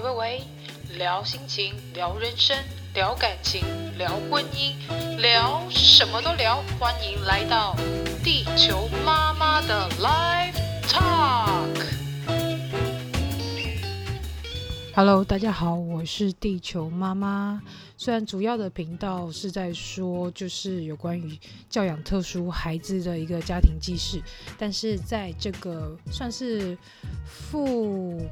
喂喂喂，聊心情，聊人生，聊感情，聊婚姻，聊什么都聊。欢迎来到地球妈妈的 Live Talk。Hello，大家好，我是地球妈妈。虽然主要的频道是在说，就是有关于教养特殊孩子的一个家庭记事，但是在这个算是副。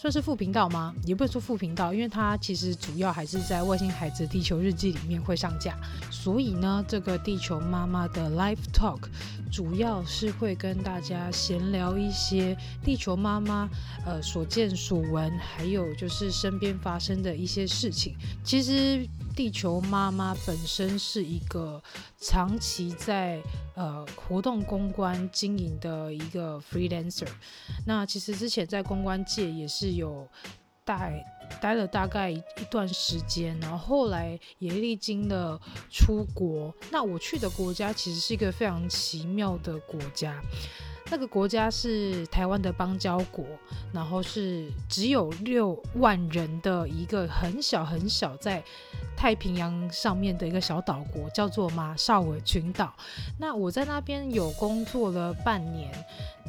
算是副频道吗？也不能说副频道，因为它其实主要还是在外星孩子地球日记里面会上架。所以呢，这个地球妈妈的 Live Talk 主要是会跟大家闲聊一些地球妈妈呃所见所闻，还有就是身边发生的一些事情。其实。地球妈妈本身是一个长期在呃活动公关经营的一个 freelancer，那其实之前在公关界也是有待待了大概一段时间，然后后来也历经了出国。那我去的国家其实是一个非常奇妙的国家。那个国家是台湾的邦交国，然后是只有六万人的一个很小很小在太平洋上面的一个小岛国，叫做马绍尔群岛。那我在那边有工作了半年，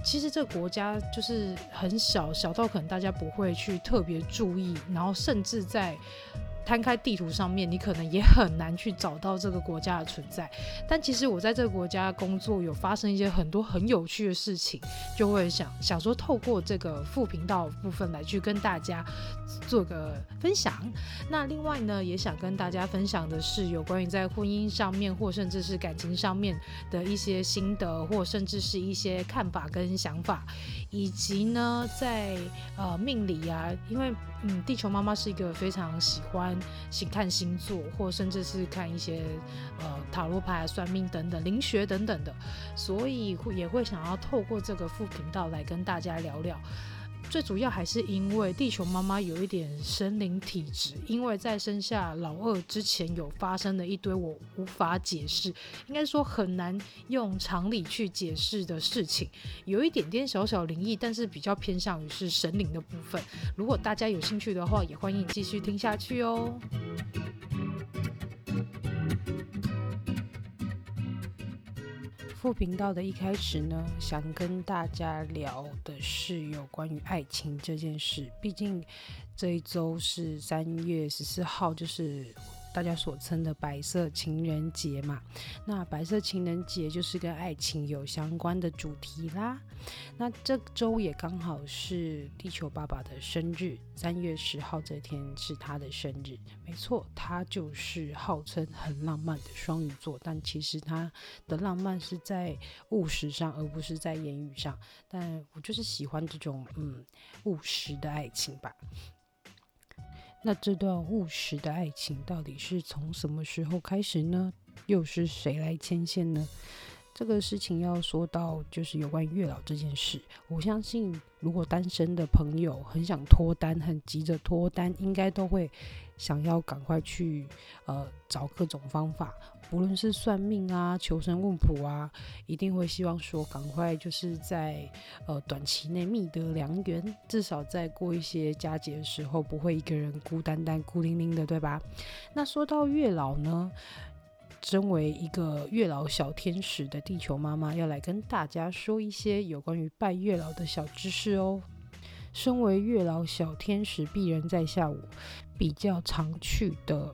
其实这个国家就是很小，小到可能大家不会去特别注意，然后甚至在。摊开地图上面，你可能也很难去找到这个国家的存在。但其实我在这个国家工作，有发生一些很多很有趣的事情，就会想想说，透过这个副频道部分来去跟大家做个分享。那另外呢，也想跟大家分享的是，有关于在婚姻上面，或甚至是感情上面的一些心得，或甚至是一些看法跟想法，以及呢，在呃命理啊，因为嗯，地球妈妈是一个非常喜欢。星看星座，或甚至是看一些呃塔罗牌、算命等等灵学等等的，所以会也会想要透过这个副频道来跟大家聊聊。最主要还是因为地球妈妈有一点神灵体质，因为在生下老二之前有发生了一堆我无法解释，应该说很难用常理去解释的事情，有一点点小小灵异，但是比较偏向于是神灵的部分。如果大家有兴趣的话，也欢迎继续听下去哦。副频道的一开始呢，想跟大家聊的是有关于爱情这件事。毕竟这一周是三月十四号，就是。大家所称的白色情人节嘛，那白色情人节就是跟爱情有相关的主题啦。那这周也刚好是地球爸爸的生日，三月十号这天是他的生日。没错，他就是号称很浪漫的双鱼座，但其实他的浪漫是在务实上，而不是在言语上。但我就是喜欢这种嗯务实的爱情吧。那这段务实的爱情到底是从什么时候开始呢？又是谁来牵线呢？这个事情要说到就是有关月老这件事。我相信，如果单身的朋友很想脱单，很急着脱单，应该都会想要赶快去呃找各种方法。无论是算命啊、求神问卜啊，一定会希望说赶快就是在呃短期内觅得良缘，至少在过一些佳节的时候不会一个人孤单单、孤零零的，对吧？那说到月老呢，身为一个月老小天使的地球妈妈，要来跟大家说一些有关于拜月老的小知识哦。身为月老小天使鄙人在下午比较常去的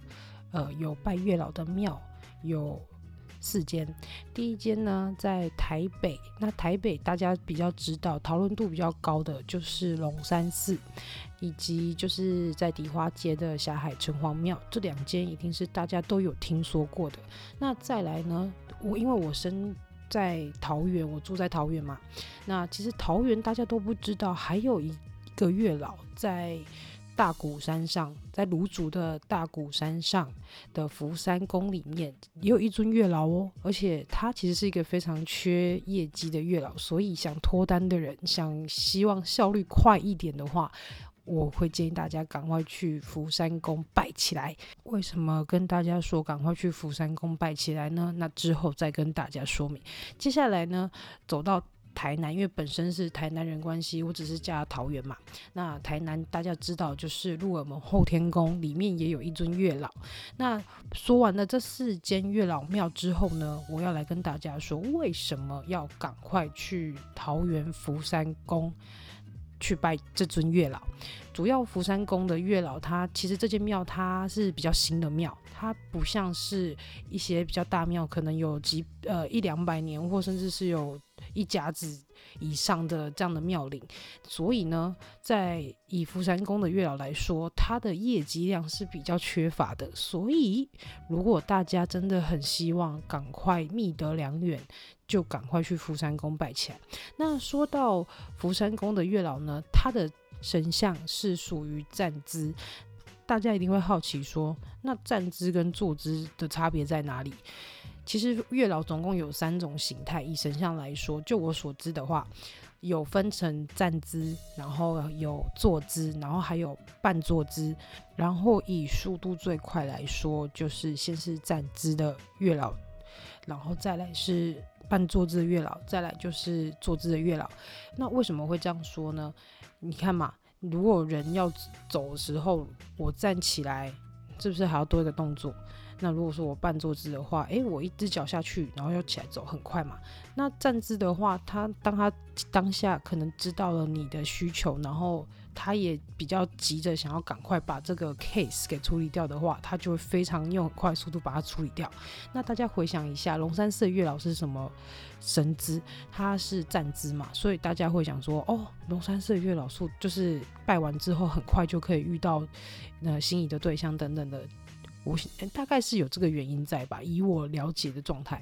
呃有拜月老的庙。有四间，第一间呢在台北，那台北大家比较知道，讨论度比较高的就是龙山寺，以及就是在迪化街的霞海城隍庙，这两间一定是大家都有听说过的。那再来呢，我因为我生在桃园，我住在桃园嘛，那其实桃园大家都不知道，还有一个月老在。大鼓山上，在芦竹的大鼓山上的福山宫里面，也有一尊月老哦。而且他其实是一个非常缺业绩的月老，所以想脱单的人，想希望效率快一点的话，我会建议大家赶快去福山宫拜起来。为什么跟大家说赶快去福山宫拜起来呢？那之后再跟大家说明。接下来呢，走到台南，因为本身是台南人关系，我只是嫁桃园嘛。那台南大家知道，就是鹿耳门后天宫里面也有一尊月老。那说完了这四间月老庙之后呢，我要来跟大家说，为什么要赶快去桃园福山宫去拜这尊月老？主要福山宫的月老，它其实这间庙它是比较新的庙，它不像是一些比较大庙，可能有几呃一两百年，或甚至是有。一甲子以上的这样的庙龄，所以呢，在以福山宫的月老来说，他的业绩量是比较缺乏的。所以，如果大家真的很希望赶快觅得良缘，就赶快去福山宫拜起来。那说到福山宫的月老呢，他的神像是属于站姿，大家一定会好奇说，那站姿跟坐姿的差别在哪里？其实月老总共有三种形态，以神像来说，就我所知的话，有分成站姿，然后有坐姿，然后还有半坐姿。然后以速度最快来说，就是先是站姿的月老，然后再来是半坐姿的月老，再来就是坐姿的月老。那为什么会这样说呢？你看嘛，如果人要走的时候，我站起来，是不是还要多一个动作？那如果说我半坐姿的话，诶、我一只脚下去，然后要起来走，很快嘛。那站姿的话，他当他当下可能知道了你的需求，然后他也比较急着想要赶快把这个 case 给处理掉的话，他就会非常用快速度把它处理掉。那大家回想一下，龙山寺月老是什么神姿？他是站姿嘛，所以大家会想说，哦，龙山寺月老术就是拜完之后很快就可以遇到呃心仪的对象等等的。大概是有这个原因在吧，以我了解的状态。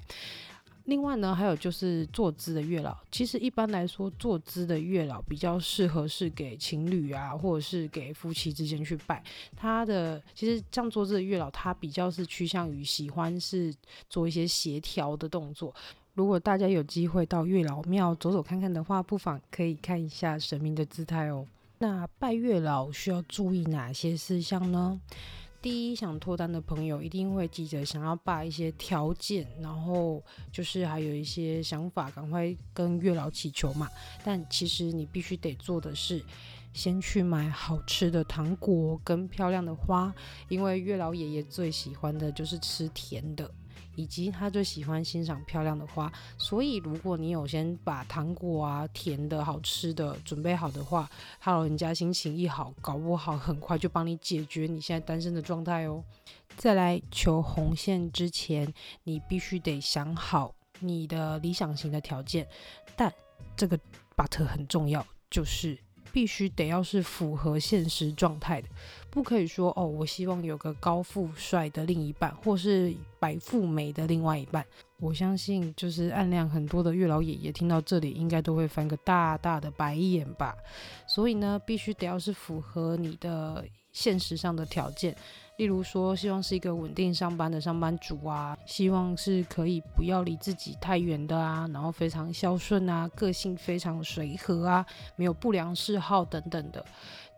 另外呢，还有就是坐姿的月老，其实一般来说，坐姿的月老比较适合是给情侣啊，或者是给夫妻之间去拜。他的其实像坐姿的月老，他比较是趋向于喜欢是做一些协调的动作。如果大家有机会到月老庙走走看看的话，不妨可以看一下神明的姿态哦。那拜月老需要注意哪些事项呢？第一，想脱单的朋友一定会记着想要把一些条件，然后就是还有一些想法，赶快跟月老祈求嘛。但其实你必须得做的是，先去买好吃的糖果跟漂亮的花，因为月老爷爷最喜欢的就是吃甜的。以及他最喜欢欣赏漂亮的花，所以如果你有先把糖果啊、甜的好吃的准备好的话，他老人家心情一好，搞不好很快就帮你解决你现在单身的状态哦。再来求红线之前，你必须得想好你的理想型的条件，但这个 but 很重要，就是。必须得要是符合现实状态的，不可以说哦，我希望有个高富帅的另一半，或是白富美的另外一半。我相信，就是暗量很多的月老爷爷听到这里，应该都会翻个大大的白眼吧。所以呢，必须得要是符合你的现实上的条件。例如说，希望是一个稳定上班的上班族啊，希望是可以不要离自己太远的啊，然后非常孝顺啊，个性非常随和啊，没有不良嗜好等等的。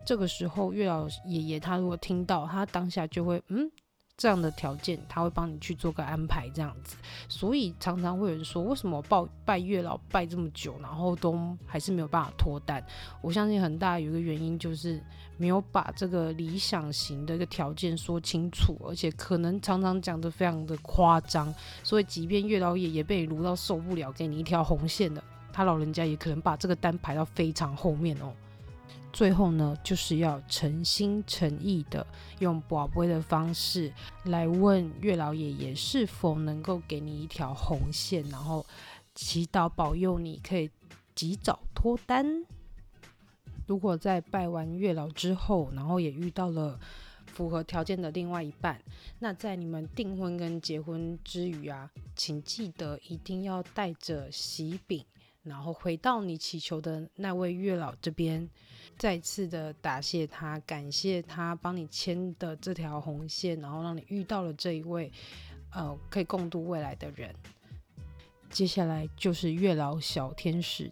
这个时候，月老爷爷他如果听到，他当下就会嗯。这样的条件，他会帮你去做个安排，这样子。所以常常会有人说，为什么拜拜月老拜这么久，然后都还是没有办法脱单？我相信很大有一个原因就是没有把这个理想型的一个条件说清楚，而且可能常常讲得非常的夸张。所以即便月老爷也被你撸到受不了，给你一条红线的，他老人家也可能把这个单排到非常后面哦。最后呢，就是要诚心诚意的用博杯的方式来问月老爷爷是否能够给你一条红线，然后祈祷保佑你可以及早脱单。如果在拜完月老之后，然后也遇到了符合条件的另外一半，那在你们订婚跟结婚之余啊，请记得一定要带着喜饼。然后回到你祈求的那位月老这边，再次的答谢他，感谢他帮你牵的这条红线，然后让你遇到了这一位，呃，可以共度未来的人。接下来就是月老小天使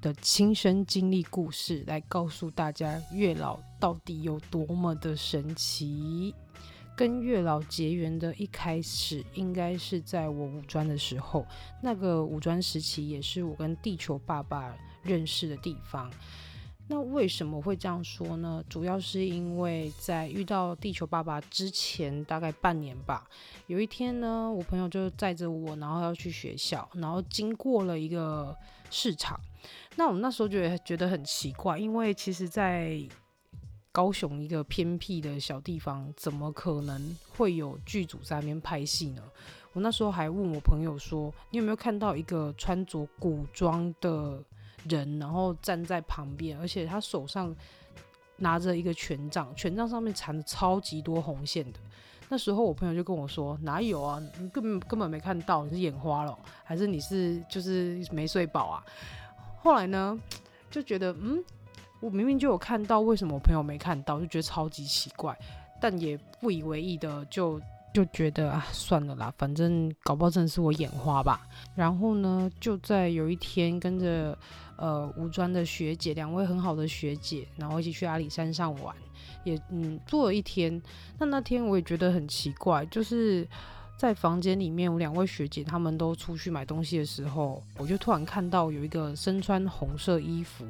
的亲身经历故事，来告诉大家月老到底有多么的神奇。跟月老结缘的一开始，应该是在我五专的时候。那个五专时期，也是我跟地球爸爸认识的地方。那为什么会这样说呢？主要是因为在遇到地球爸爸之前，大概半年吧。有一天呢，我朋友就载着我，然后要去学校，然后经过了一个市场。那我那时候觉得觉得很奇怪，因为其实，在高雄一个偏僻的小地方，怎么可能会有剧组在那边拍戏呢？我那时候还问我朋友说：“你有没有看到一个穿着古装的人，然后站在旁边，而且他手上拿着一个权杖，权杖上面缠着超级多红线的？”那时候我朋友就跟我说：“哪有啊？你根本根本没看到，你是眼花了，还是你是就是没睡饱啊？”后来呢，就觉得嗯。我明明就有看到，为什么我朋友没看到？就觉得超级奇怪，但也不以为意的，就就觉得啊，算了啦，反正搞不好真的是我眼花吧。然后呢，就在有一天跟着呃五专的学姐，两位很好的学姐，然后一起去阿里山上玩，也嗯住了一天。那那天我也觉得很奇怪，就是。在房间里面，我两位学姐她们都出去买东西的时候，我就突然看到有一个身穿红色衣服，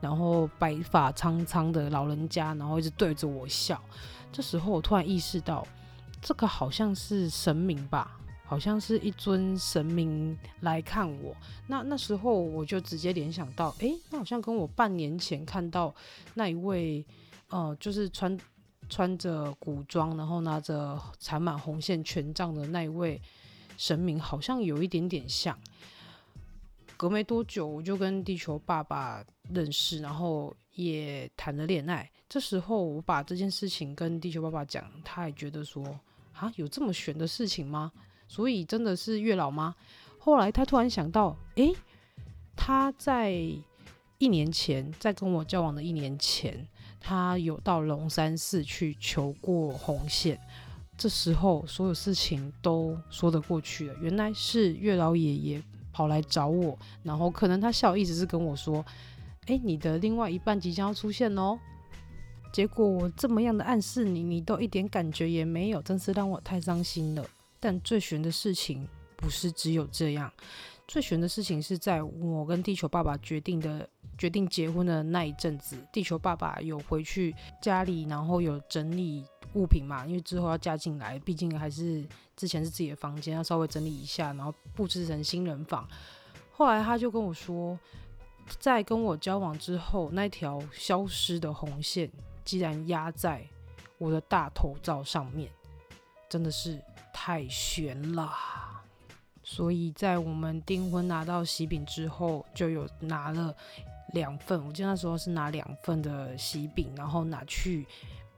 然后白发苍苍的老人家，然后一直对着我笑。这时候我突然意识到，这个好像是神明吧，好像是一尊神明来看我。那那时候我就直接联想到，诶，那好像跟我半年前看到那一位，呃，就是穿。穿着古装，然后拿着缠满红线权杖的那一位神明，好像有一点点像。隔没多久，我就跟地球爸爸认识，然后也谈了恋爱。这时候，我把这件事情跟地球爸爸讲，他也觉得说：“啊，有这么玄的事情吗？所以真的是月老吗？”后来他突然想到，诶，他在一年前，在跟我交往的一年前。他有到龙山寺去求过红线，这时候所有事情都说得过去了。原来是月老爷爷跑来找我，然后可能他笑一直是跟我说：“诶，你的另外一半即将要出现哦。”结果我这么样的暗示你，你都一点感觉也没有，真是让我太伤心了。但最悬的事情不是只有这样，最悬的事情是在我跟地球爸爸决定的。决定结婚的那一阵子，地球爸爸有回去家里，然后有整理物品嘛，因为之后要嫁进来，毕竟还是之前是自己的房间，要稍微整理一下，然后布置成新人房。后来他就跟我说，在跟我交往之后，那条消失的红线竟然压在我的大头照上面，真的是太悬了。所以在我们订婚拿到喜饼之后，就有拿了。两份，我记得那时候是拿两份的喜饼，然后拿去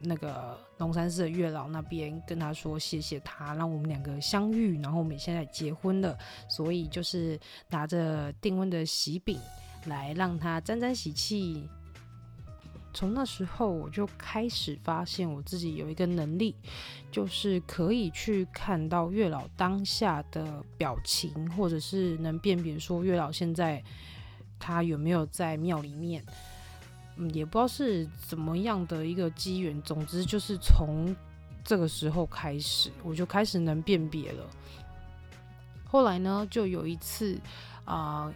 那个龙山寺的月老那边，跟他说谢谢他让我们两个相遇，然后我们现在结婚了，所以就是拿着订婚的喜饼来让他沾沾喜气。从那时候我就开始发现我自己有一个能力，就是可以去看到月老当下的表情，或者是能辨别说月老现在。他有没有在庙里面？嗯，也不知道是怎么样的一个机缘。总之就是从这个时候开始，我就开始能辨别了。后来呢，就有一次啊。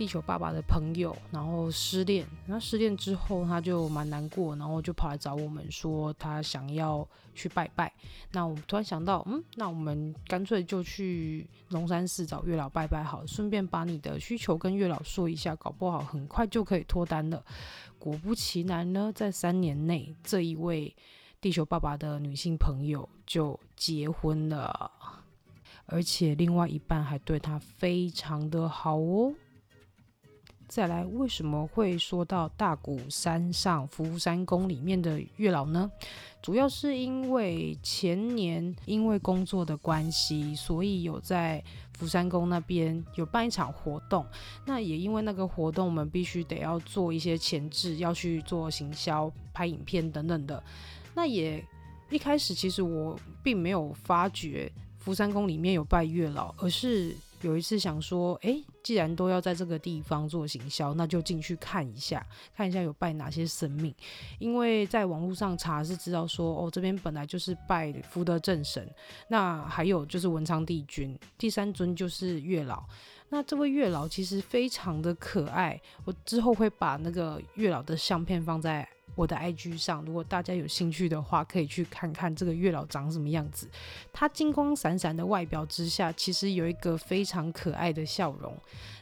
地球爸爸的朋友，然后失恋，那失恋之后他就蛮难过，然后就跑来找我们说他想要去拜拜。那我们突然想到，嗯，那我们干脆就去龙山寺找月老拜拜好，顺便把你的需求跟月老说一下，搞不好很快就可以脱单了。果不其然呢，在三年内，这一位地球爸爸的女性朋友就结婚了，而且另外一半还对他非常的好哦。再来，为什么会说到大鼓山上福山宫里面的月老呢？主要是因为前年因为工作的关系，所以有在福山宫那边有办一场活动。那也因为那个活动，我们必须得要做一些前置，要去做行销、拍影片等等的。那也一开始其实我并没有发觉福山宫里面有拜月老，而是有一次想说，诶，既然都要在这个地方做行销，那就进去看一下，看一下有拜哪些神明。因为在网络上查是知道说，哦，这边本来就是拜福德正神，那还有就是文昌帝君，第三尊就是月老。那这位月老其实非常的可爱，我之后会把那个月老的相片放在我的 IG 上，如果大家有兴趣的话，可以去看看这个月老长什么样子。他金光闪闪的外表之下，其实有一个非常可爱的笑容。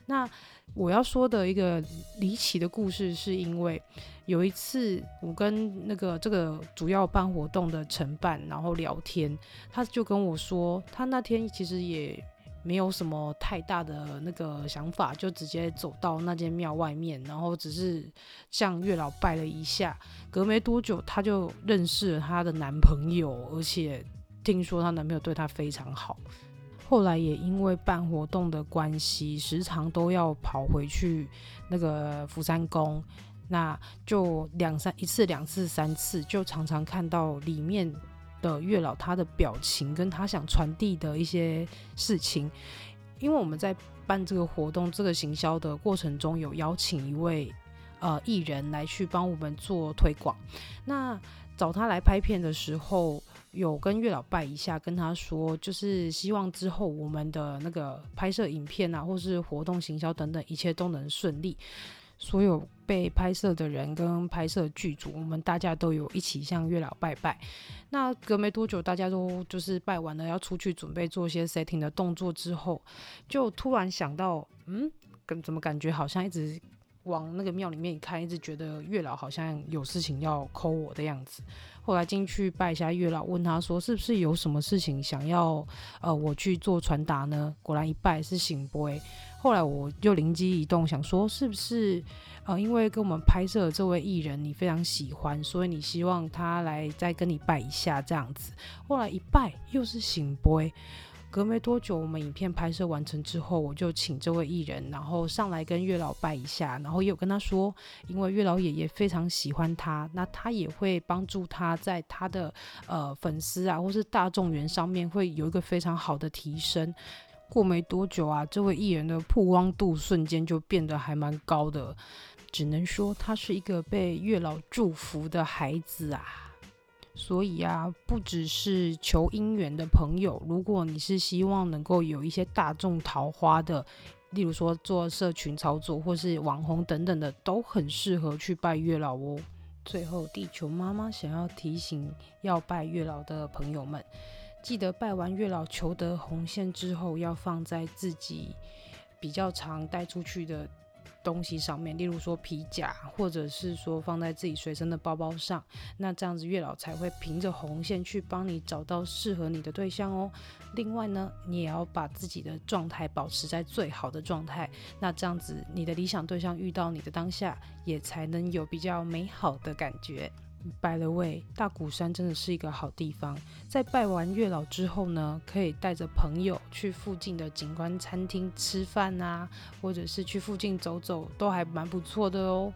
那我要说的一个离奇的故事，是因为有一次我跟那个这个主要办活动的承办，然后聊天，他就跟我说，他那天其实也。没有什么太大的那个想法，就直接走到那间庙外面，然后只是向月老拜了一下。隔没多久，她就认识了她的男朋友，而且听说她男朋友对她非常好。后来也因为办活动的关系，时常都要跑回去那个福山宫，那就两三一次、两次、三次，就常常看到里面。的月老他的表情跟他想传递的一些事情，因为我们在办这个活动、这个行销的过程中，有邀请一位呃艺人来去帮我们做推广。那找他来拍片的时候，有跟月老拜一下，跟他说，就是希望之后我们的那个拍摄影片啊，或是活动行销等等，一切都能顺利。所有被拍摄的人跟拍摄剧组，我们大家都有一起向月老拜拜。那隔没多久，大家都就是拜完了，要出去准备做一些 setting 的动作之后，就突然想到，嗯，怎么感觉好像一直往那个庙里面一看，一直觉得月老好像有事情要扣我的样子。后来进去拜一下月老，问他说是不是有什么事情想要呃我去做传达呢？果然一拜是圣杯。后来我就灵机一动，想说是不是呃，因为跟我们拍摄的这位艺人你非常喜欢，所以你希望他来再跟你拜一下这样子。后来一拜又是醒杯。隔没多久，我们影片拍摄完成之后，我就请这位艺人，然后上来跟月老拜一下，然后也有跟他说，因为月老爷爷非常喜欢他，那他也会帮助他在他的呃粉丝啊或是大众缘上面会有一个非常好的提升。过没多久啊，这位艺人的曝光度瞬间就变得还蛮高的，只能说他是一个被月老祝福的孩子啊。所以啊，不只是求姻缘的朋友，如果你是希望能够有一些大众桃花的，例如说做社群操作或是网红等等的，都很适合去拜月老哦。最后，地球妈妈想要提醒要拜月老的朋友们，记得拜完月老求得红线之后，要放在自己比较常带出去的。东西上面，例如说皮夹，或者是说放在自己随身的包包上，那这样子月老才会凭着红线去帮你找到适合你的对象哦。另外呢，你也要把自己的状态保持在最好的状态，那这样子你的理想对象遇到你的当下，也才能有比较美好的感觉。By the way，大鼓山真的是一个好地方。在拜完月老之后呢，可以带着朋友去附近的景观餐厅吃饭啊，或者是去附近走走，都还蛮不错的哦。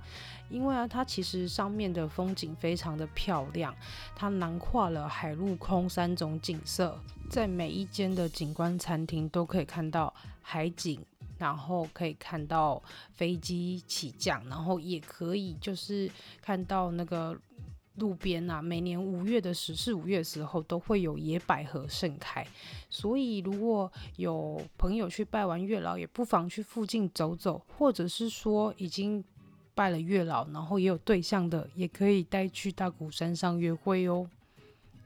因为啊，它其实上面的风景非常的漂亮，它囊括了海陆空三种景色，在每一间的景观餐厅都可以看到海景，然后可以看到飞机起降，然后也可以就是看到那个。路边啊，每年五月的十四五月的时候都会有野百合盛开，所以如果有朋友去拜完月老，也不妨去附近走走，或者是说已经拜了月老，然后也有对象的，也可以带去大鼓山上约会哦。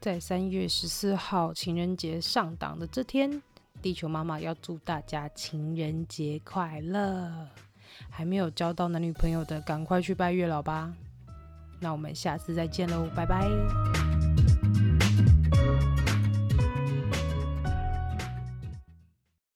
在三月十四号情人节上档的这天，地球妈妈要祝大家情人节快乐！还没有交到男女朋友的，赶快去拜月老吧。那我们下次再见喽，拜拜。